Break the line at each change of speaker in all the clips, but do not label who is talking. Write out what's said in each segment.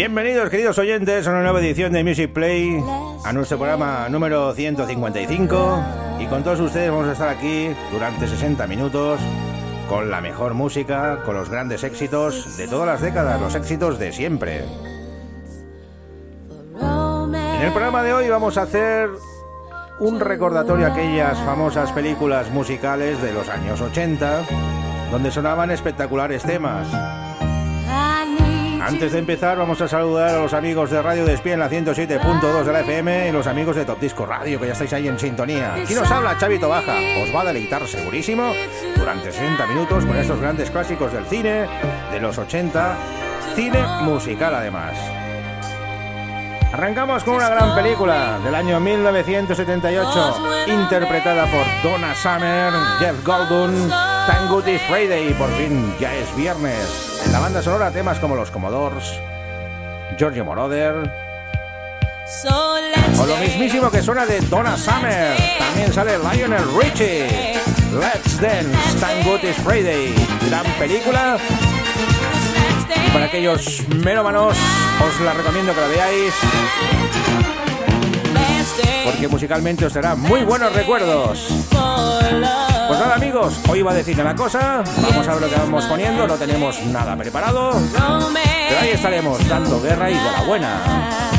Bienvenidos, queridos oyentes, a una nueva edición de Music Play, a nuestro programa número 155. Y con todos ustedes vamos a estar aquí durante 60 minutos con la mejor música, con los grandes éxitos de todas las décadas, los éxitos de siempre. En el programa de hoy vamos a hacer un recordatorio a aquellas famosas películas musicales de los años 80, donde sonaban espectaculares temas. Antes de empezar, vamos a saludar a los amigos de Radio Despie en la 107.2 de la FM y los amigos de Top Disco Radio, que ya estáis ahí en sintonía. Aquí nos habla Chavito Baja. Os va a deleitar segurísimo durante 60 minutos con estos grandes clásicos del cine de los 80, cine musical además. Arrancamos con una gran película del año 1978, interpretada por Donna Summer, Jeff Goldblum, Thank Good Is Friday, por fin ya es viernes. En la banda sonora temas como los Commodores, Giorgio Moroder, o lo mismísimo que suena de Donna Summer. También sale Lionel Richie. Let's Dance, Thank Good Is Friday. Gran película para aquellos melómanos, os la recomiendo que la veáis. Porque musicalmente os dará muy buenos recuerdos. Pues nada amigos, hoy iba a decir una cosa, vamos a ver lo que vamos poniendo, no tenemos nada preparado, pero ahí estaremos dando guerra y de la buena.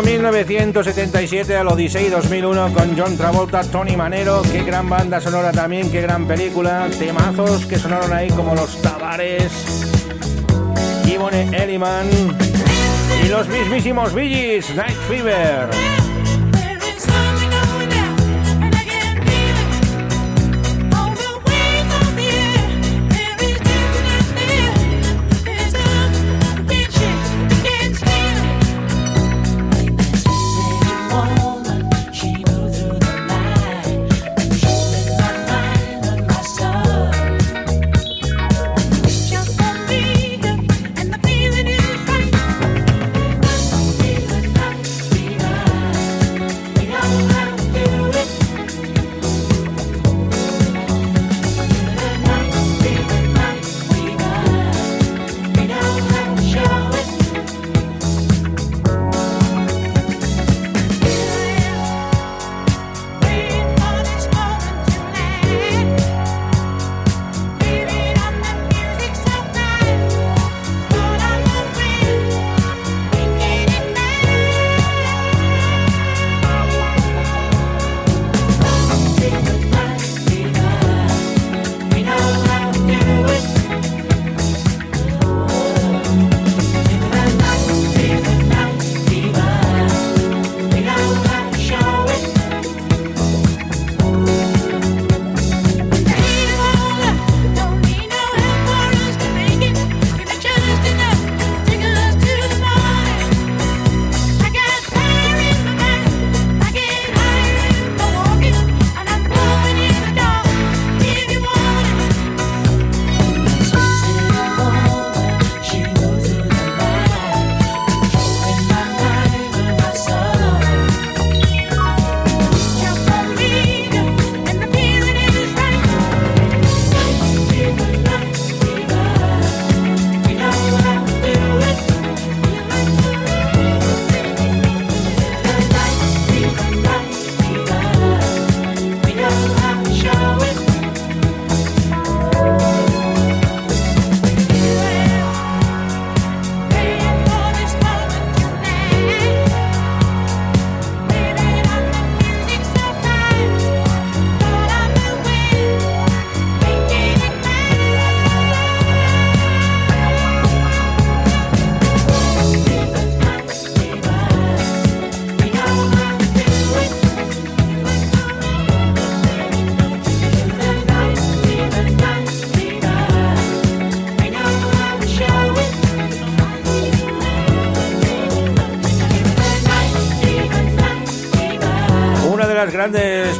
Año 1977, al Odyssey 2001, con John Travolta, Tony Manero. Qué gran banda sonora también, qué gran película. Temazos que sonaron ahí como los Tavares, Yvonne Elliman y los mismísimos Bee Night Fever.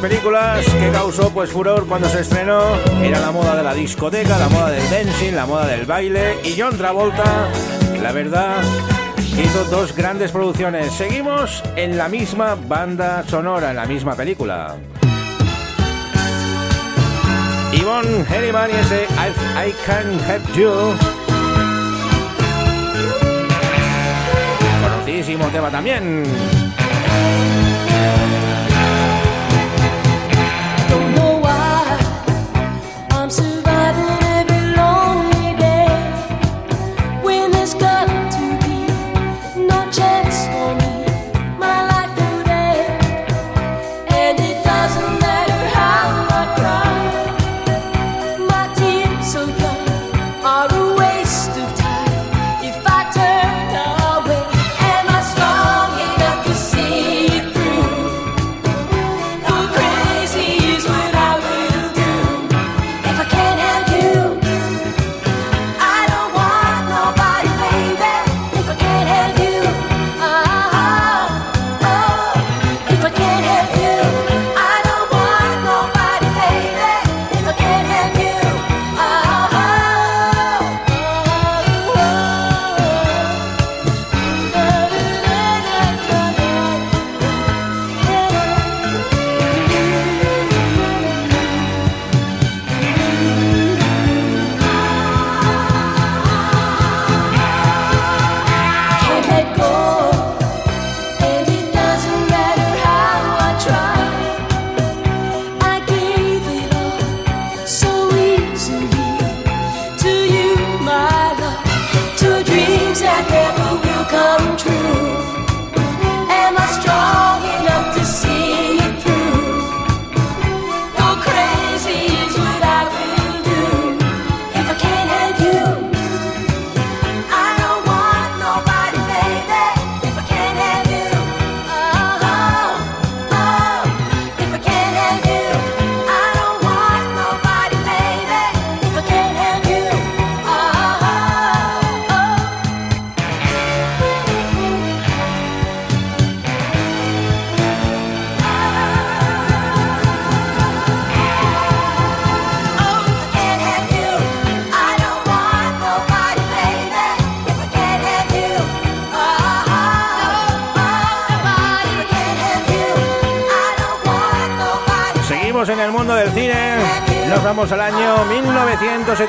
Películas que causó pues furor cuando se estrenó era la moda de la discoteca, la moda del dancing, la moda del baile y John Travolta, la verdad, hizo dos grandes producciones. Seguimos en la misma banda sonora, en la misma película. Yvonne Herriman y ese I, I Can Help You. Conocidísimo tema también.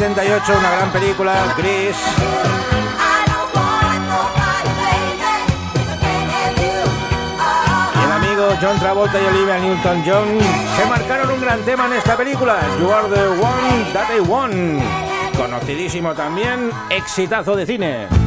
1978, una gran película, Gris. Y el amigo John Travolta y Olivia Newton-John se marcaron un gran tema en esta película, You Are the One That I Want. Conocidísimo también, exitazo de cine.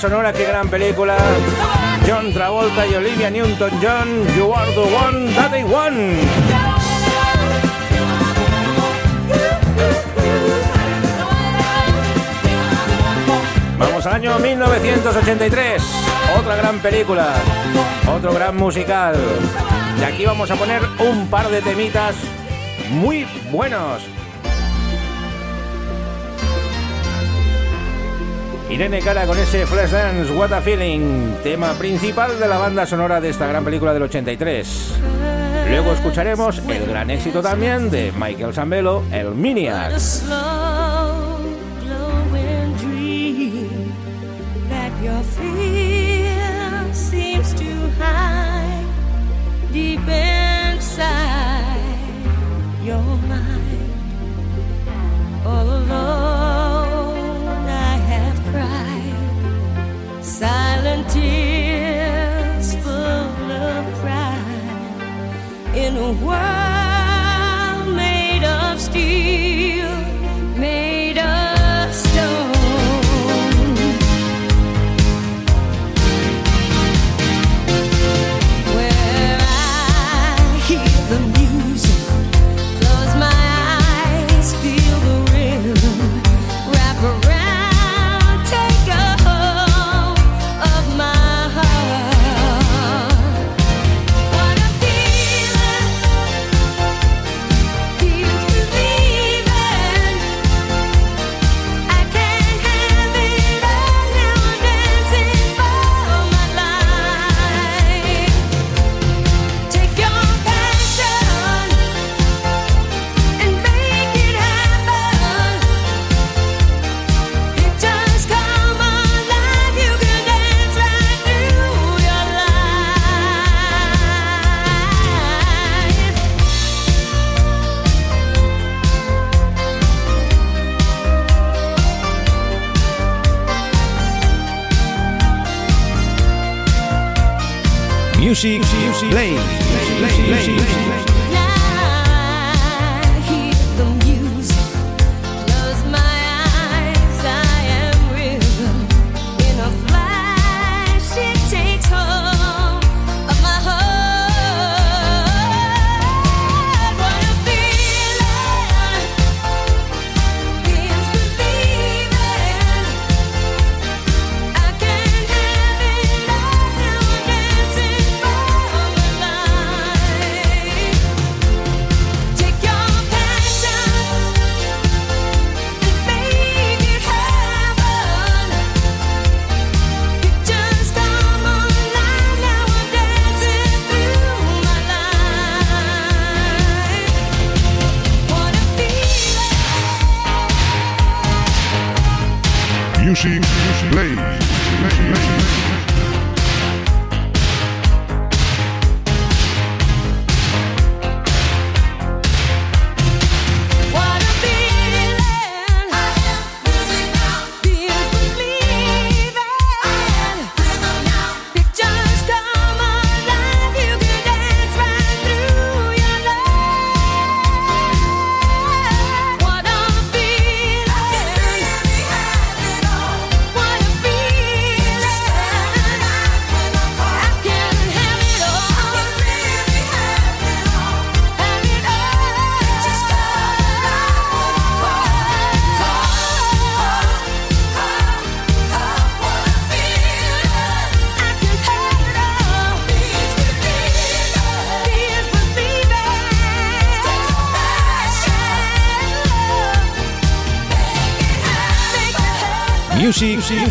Sonora, qué gran película. John Travolta y Olivia Newton-John, You Are the One That I Want. Vamos al año 1983, otra gran película, otro gran musical. Y aquí vamos a poner un par de temitas muy buenos. Irene Cara con ese Flashdance, What a Feeling, tema principal de la banda sonora de esta gran película del 83. Luego escucharemos el gran éxito también de Michael Zambello, el Miniac. Music, Music Play. Play. Play.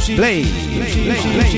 Music, Play.
película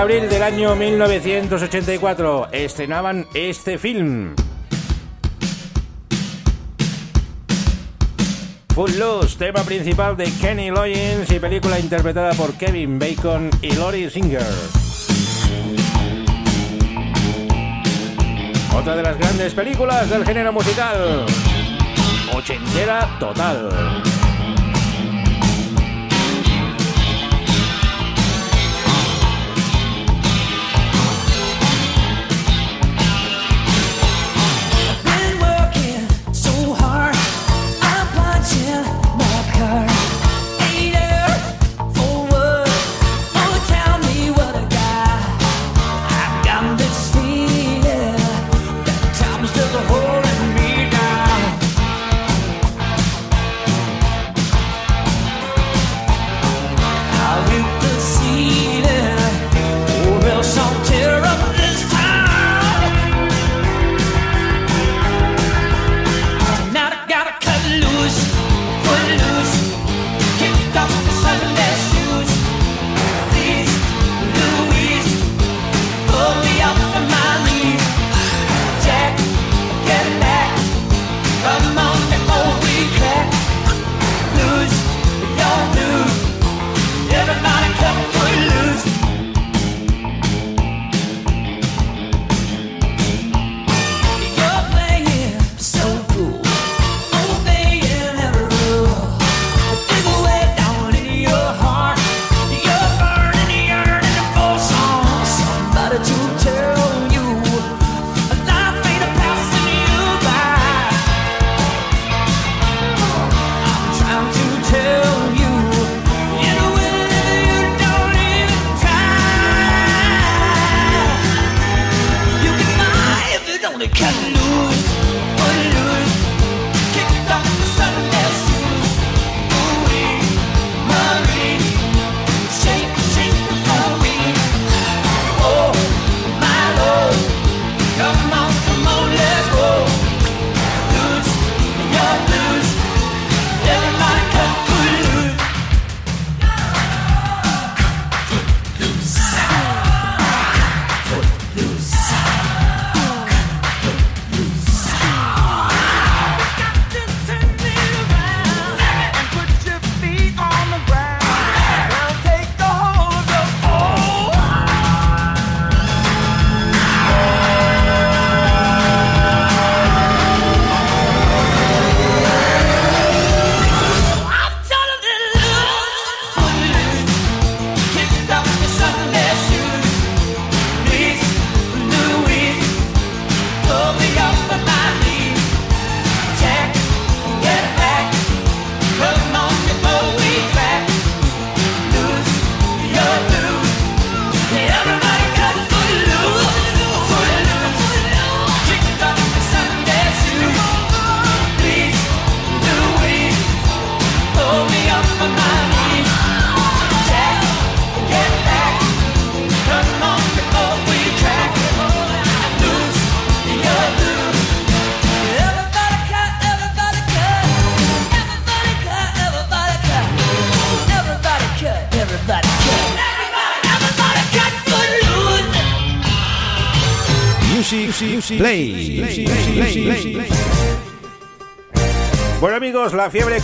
abril del año 1984 estrenaban este film. Full Loose, tema principal de Kenny Loggins y película interpretada por Kevin Bacon y Lori Singer. Otra de las grandes películas del género musical. Ochentera total.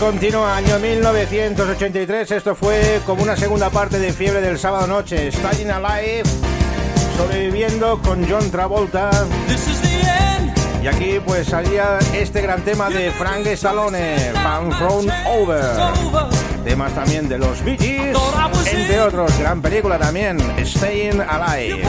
Continúa, año 1983, esto fue como una segunda parte de Fiebre del sábado noche, Staying Alive, sobreviviendo con John Travolta. Y aquí pues salía este gran tema de Frank Stallone, Fan Thrown Over. Temas también de los Bee Gees, entre otros, gran película también, Staying Alive.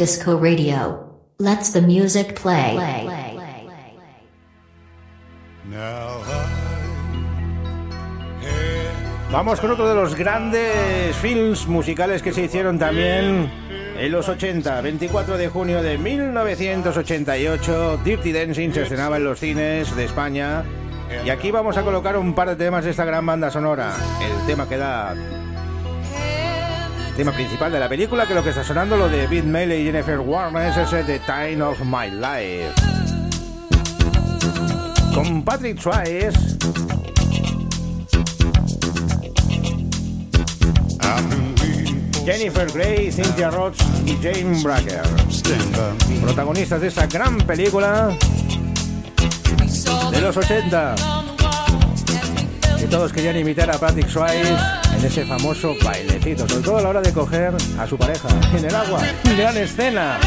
Disco Radio. Let's the music play.
Vamos con otro de los grandes films musicales que se hicieron también en los 80. 24 de junio de 1988, Dirty Dancing se estrenaba en los cines de España. Y aquí vamos a colocar un par de temas de esta gran banda sonora. El tema que da tema principal de la película, que lo que está sonando, lo de Beat Melee y Jennifer Warner, es The Time of My Life. Con Patrick Swayze. Jennifer Grey, Cynthia Roth y Jane Bracker. Protagonistas de esta gran película de los 80. Que todos querían imitar a Patrick Swayze ese famoso bailecito, sobre todo a la hora de coger a su pareja en el agua. Gran escena.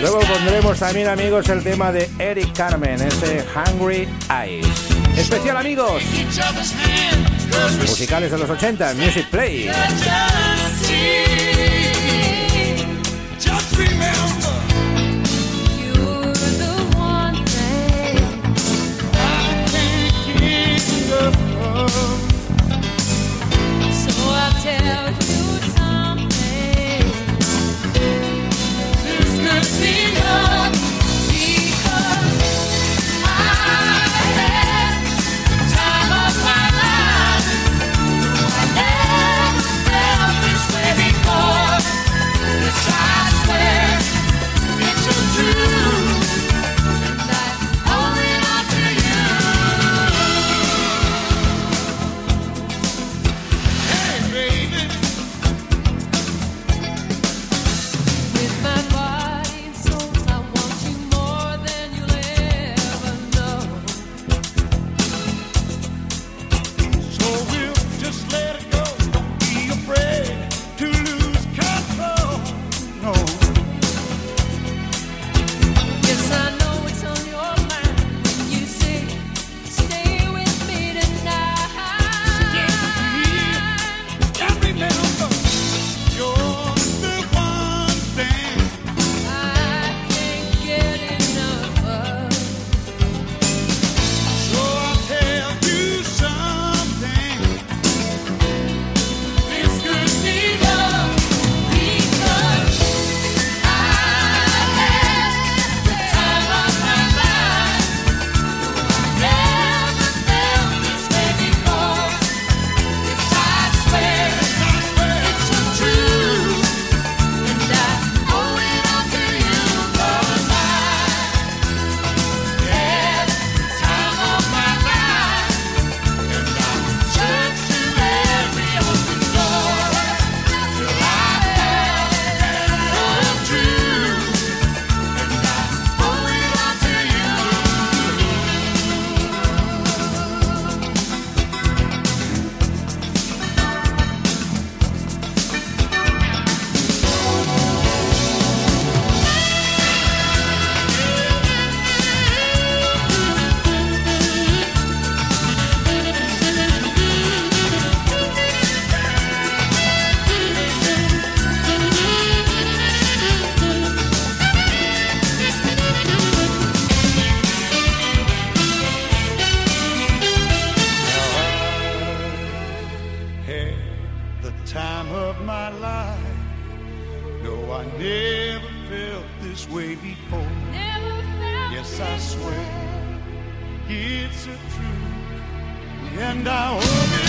Luego pondremos también, amigos, el tema de Eric Carmen, ese Hungry Eyes. Especial, amigos. Musicales de los 80, Music Play.
It's a truth, and I hope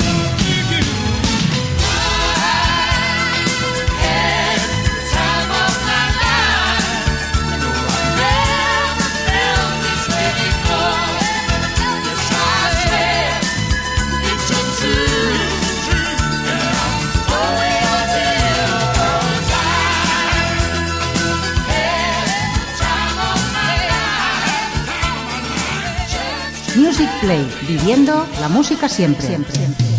viviendo la música siempre. siempre.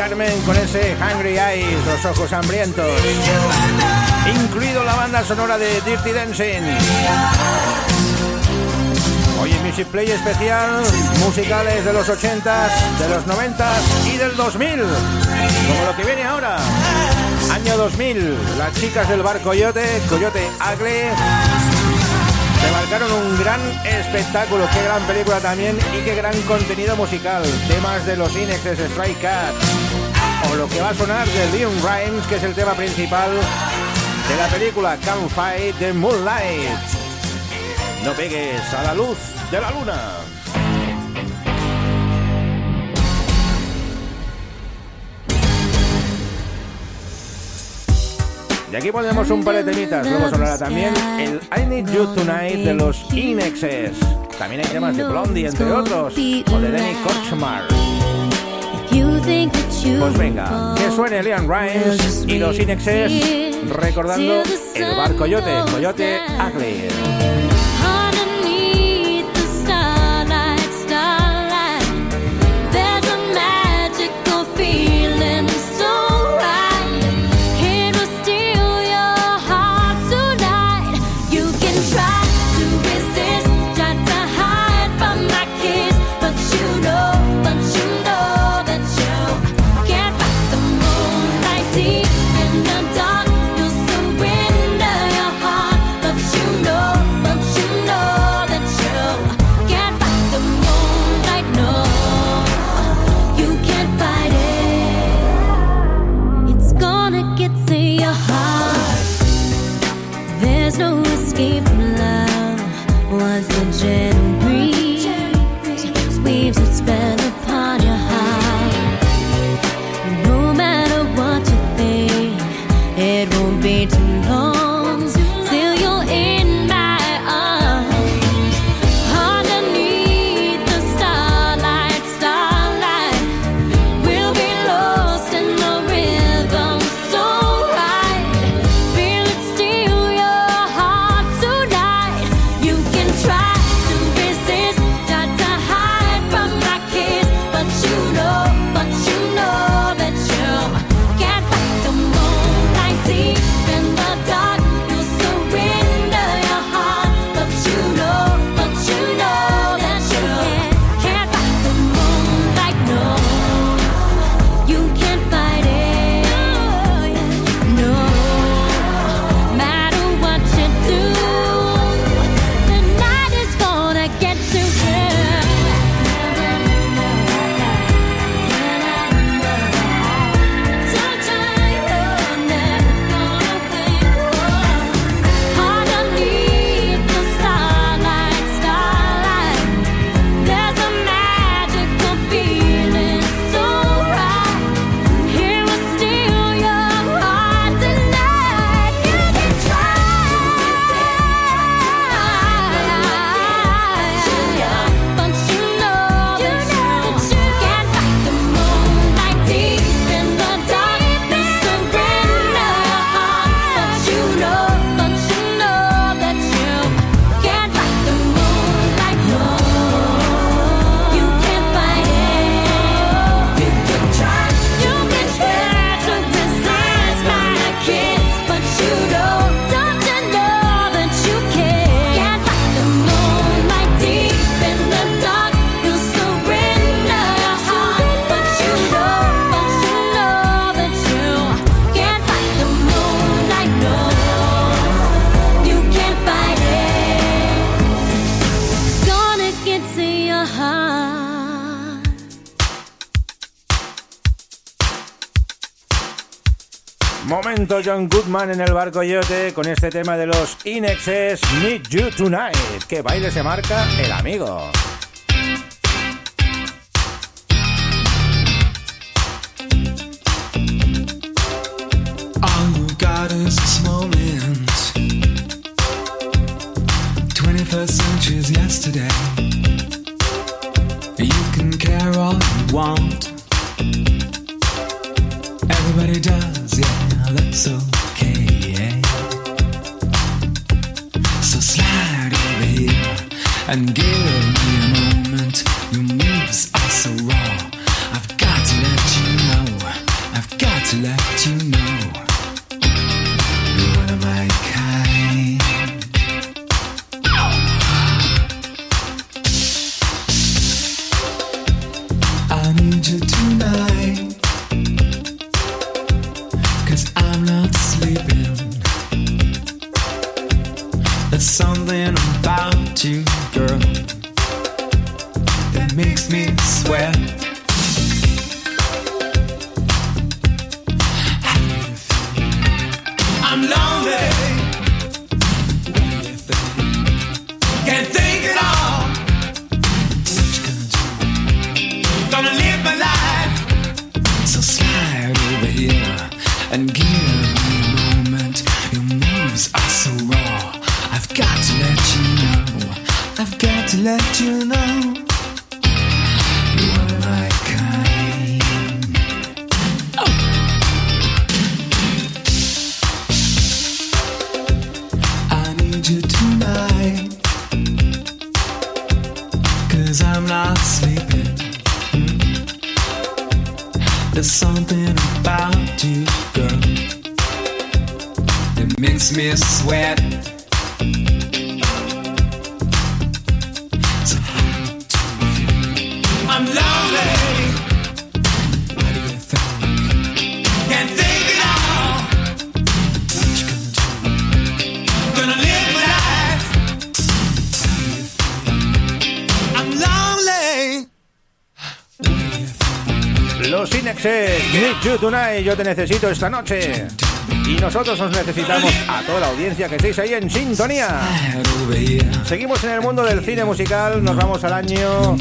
Carmen con ese Hungry Eyes, los ojos hambrientos. Incluido la banda sonora de Dirty Dancing. Hoy en Music Play especial, musicales de los 80s, de los 90s y del 2000. Como lo que viene ahora. Año 2000, las chicas del bar Coyote, Coyote Agle, marcaron un gran espectáculo, qué gran película también y qué gran contenido musical. Temas de los Inexes Strike Cat o lo que va a sonar de Leon Rhymes, que es el tema principal de la película Can't Fight the Moonlight. No pegues a la luz de la luna. Y aquí ponemos un par de temitas. Luego sonará también el I Need You Tonight de los Inexes. También hay temas de Blondie, entre otros, o de Danny Korchmar. Pues venga, que suene Leon Rimes y los Inexes recordando el bar Coyote, Coyote Ugly. keep John Goodman en el barco yote con este tema de los Inexes Need You Tonight. Que baile se marca el amigo.
I'm lonely. Can't think at all. Gonna live my life. So slide over here and give me a moment. Your moves are so raw. I've got to let you know. I've got to let you know. You Tonight,
yo te necesito esta noche. Y nosotros os necesitamos a toda la audiencia que estéis ahí en sintonía. Seguimos en el mundo del cine musical, nos vamos al año.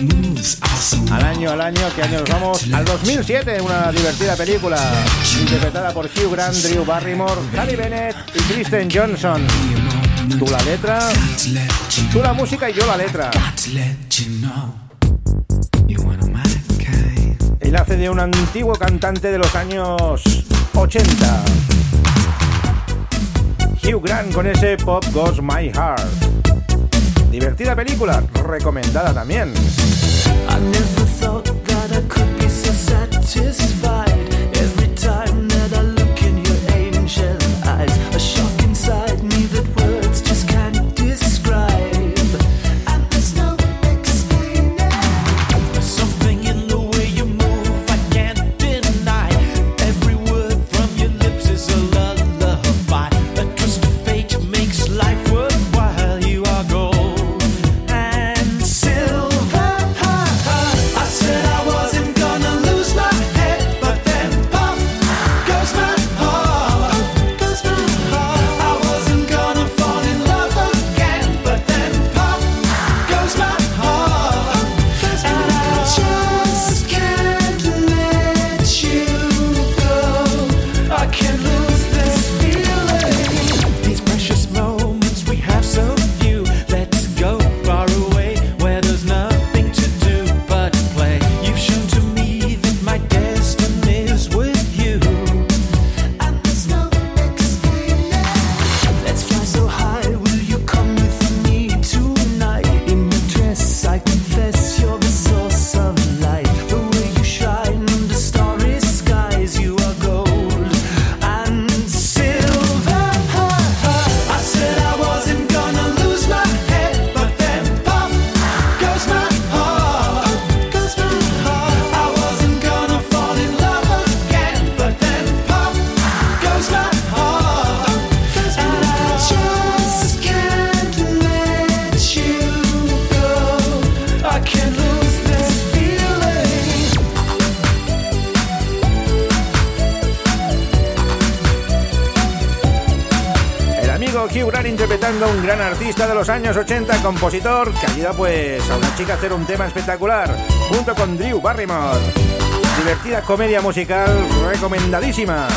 Al año, al año, que año nos vamos? Al 2007, una divertida película interpretada por Hugh Grant, Drew Barrymore, Harry Bennett y Kristen Johnson. Tú la letra, tú la música y yo la letra y nace de un antiguo cantante de los años 80. Hugh Grant con ese Pop Goes My Heart. Divertida película, recomendada también. Hugh Gibran interpretando un gran artista de los años 80, compositor, que ayuda pues a una chica a hacer un tema espectacular, junto con Drew Barrymore. Divertida comedia musical recomendadísima.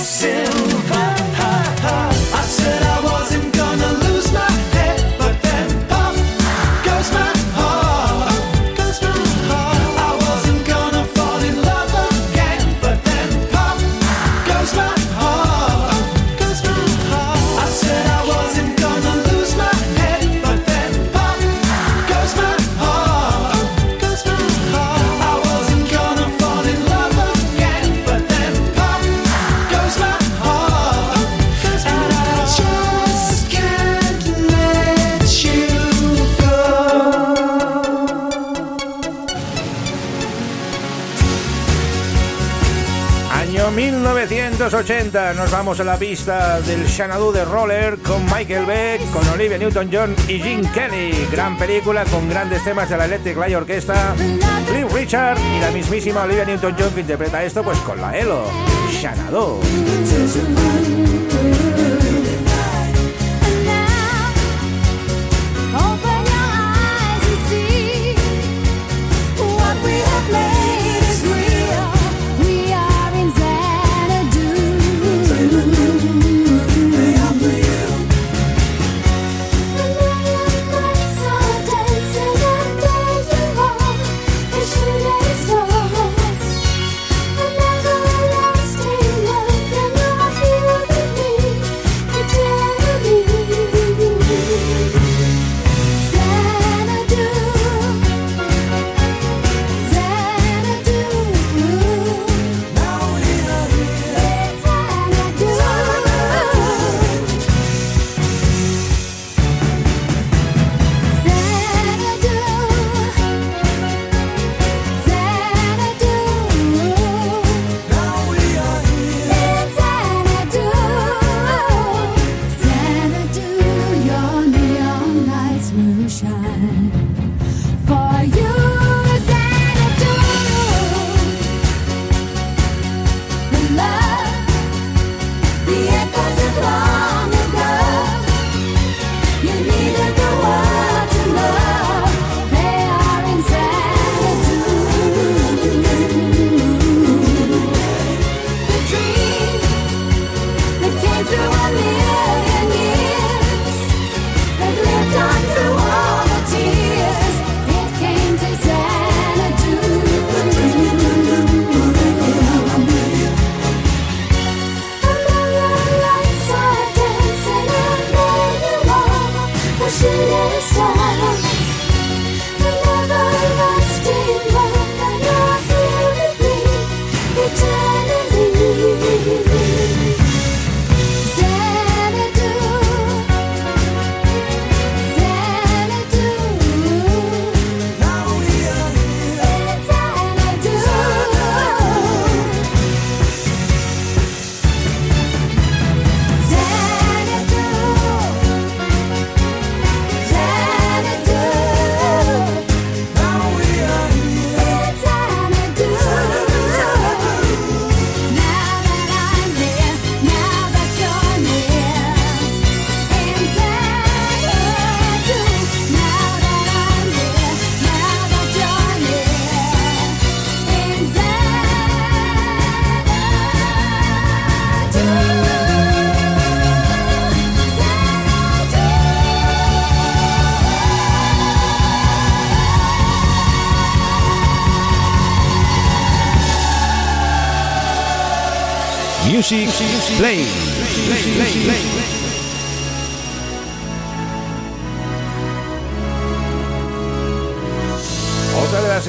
silver.
80 nos vamos a la pista del Xanadu de Roller con Michael Beck, con Olivia Newton-John y Gene Kelly. Gran película con grandes temas de la Electric Light Orquesta, Cliff Richard y la mismísima Olivia Newton-John que interpreta esto pues con la Elo, Xanadu.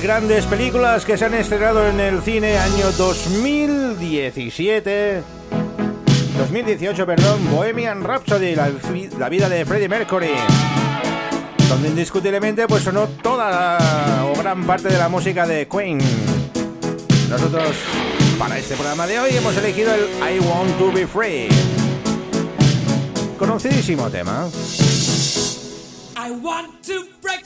Grandes películas que se han estrenado en el cine año 2017. 2018, perdón, Bohemian Rhapsody, la vida de Freddie Mercury. Donde indiscutiblemente pues sonó toda o gran parte de la música de Queen. Nosotros, para este programa de hoy, hemos elegido el I Want to Be Free. Conocidísimo tema.
I want to break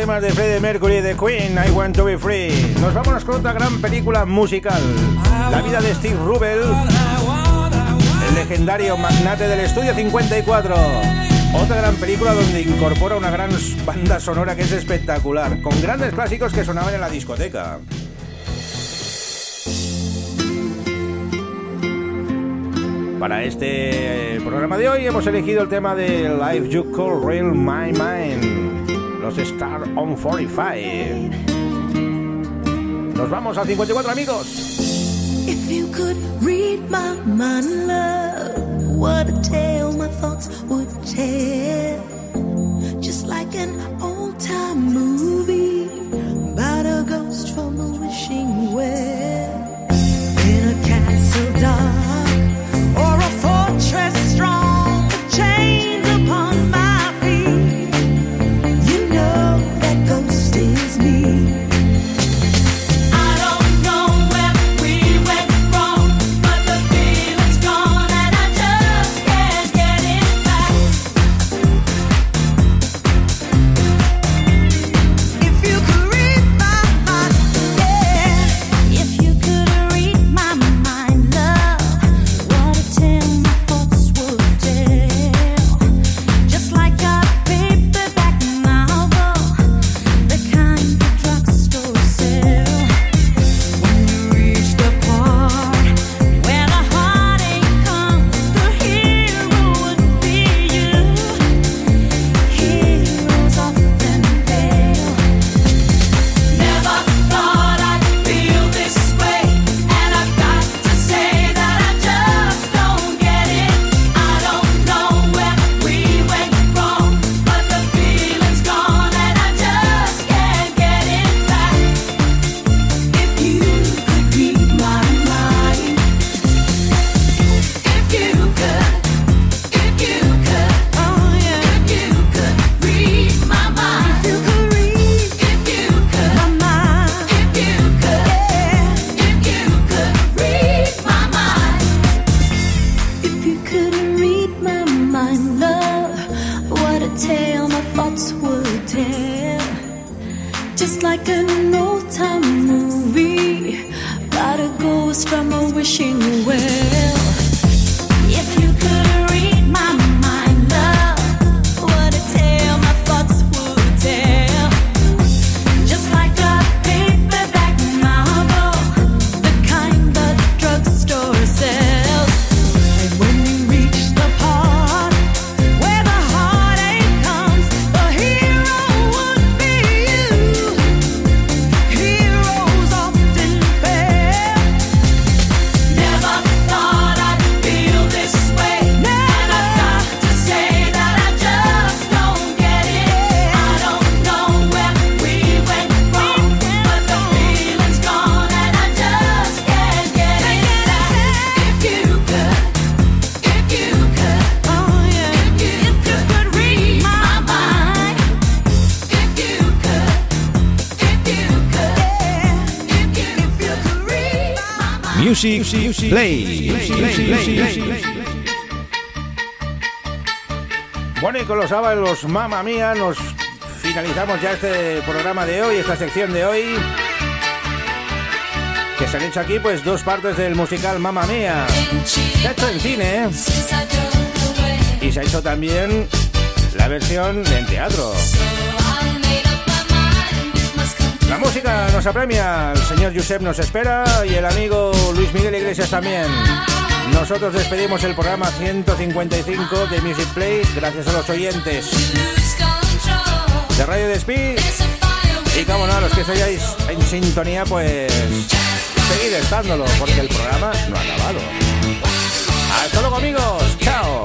temas de Freddie Mercury y de Queen, I Want to Be Free. Nos vamos con otra gran película musical. La vida de Steve Rubel, el legendario magnate del estudio 54. Otra gran película donde incorpora una gran banda sonora que es espectacular, con grandes clásicos que sonaban en la discoteca. Para este programa de hoy hemos elegido el tema de Life You Call Real My Mind, los Star on 45. Nos vamos al 54 amigos.
If you could read my mind, love, what a tale my thoughts would tell. Just like an old time movie about a ghost from a wishing well. In a castle dark
Music, Play. Bueno, y con los ABBA y los Mamma Mía nos finalizamos ya este programa de hoy, esta sección de hoy. Que se han hecho aquí pues dos partes del musical Mamma Mía. Se ha hecho en cine ¿eh? y se ha hecho también la versión en teatro. La música nos apremia, el señor Josep nos espera y el amigo Luis Miguel Iglesias también. Nosotros despedimos el programa 155 de Music Play gracias a los oyentes de Radio Despí. Y como no, los que estáis en sintonía, pues
seguid estándolo porque el programa no ha acabado. Hasta luego amigos, chao.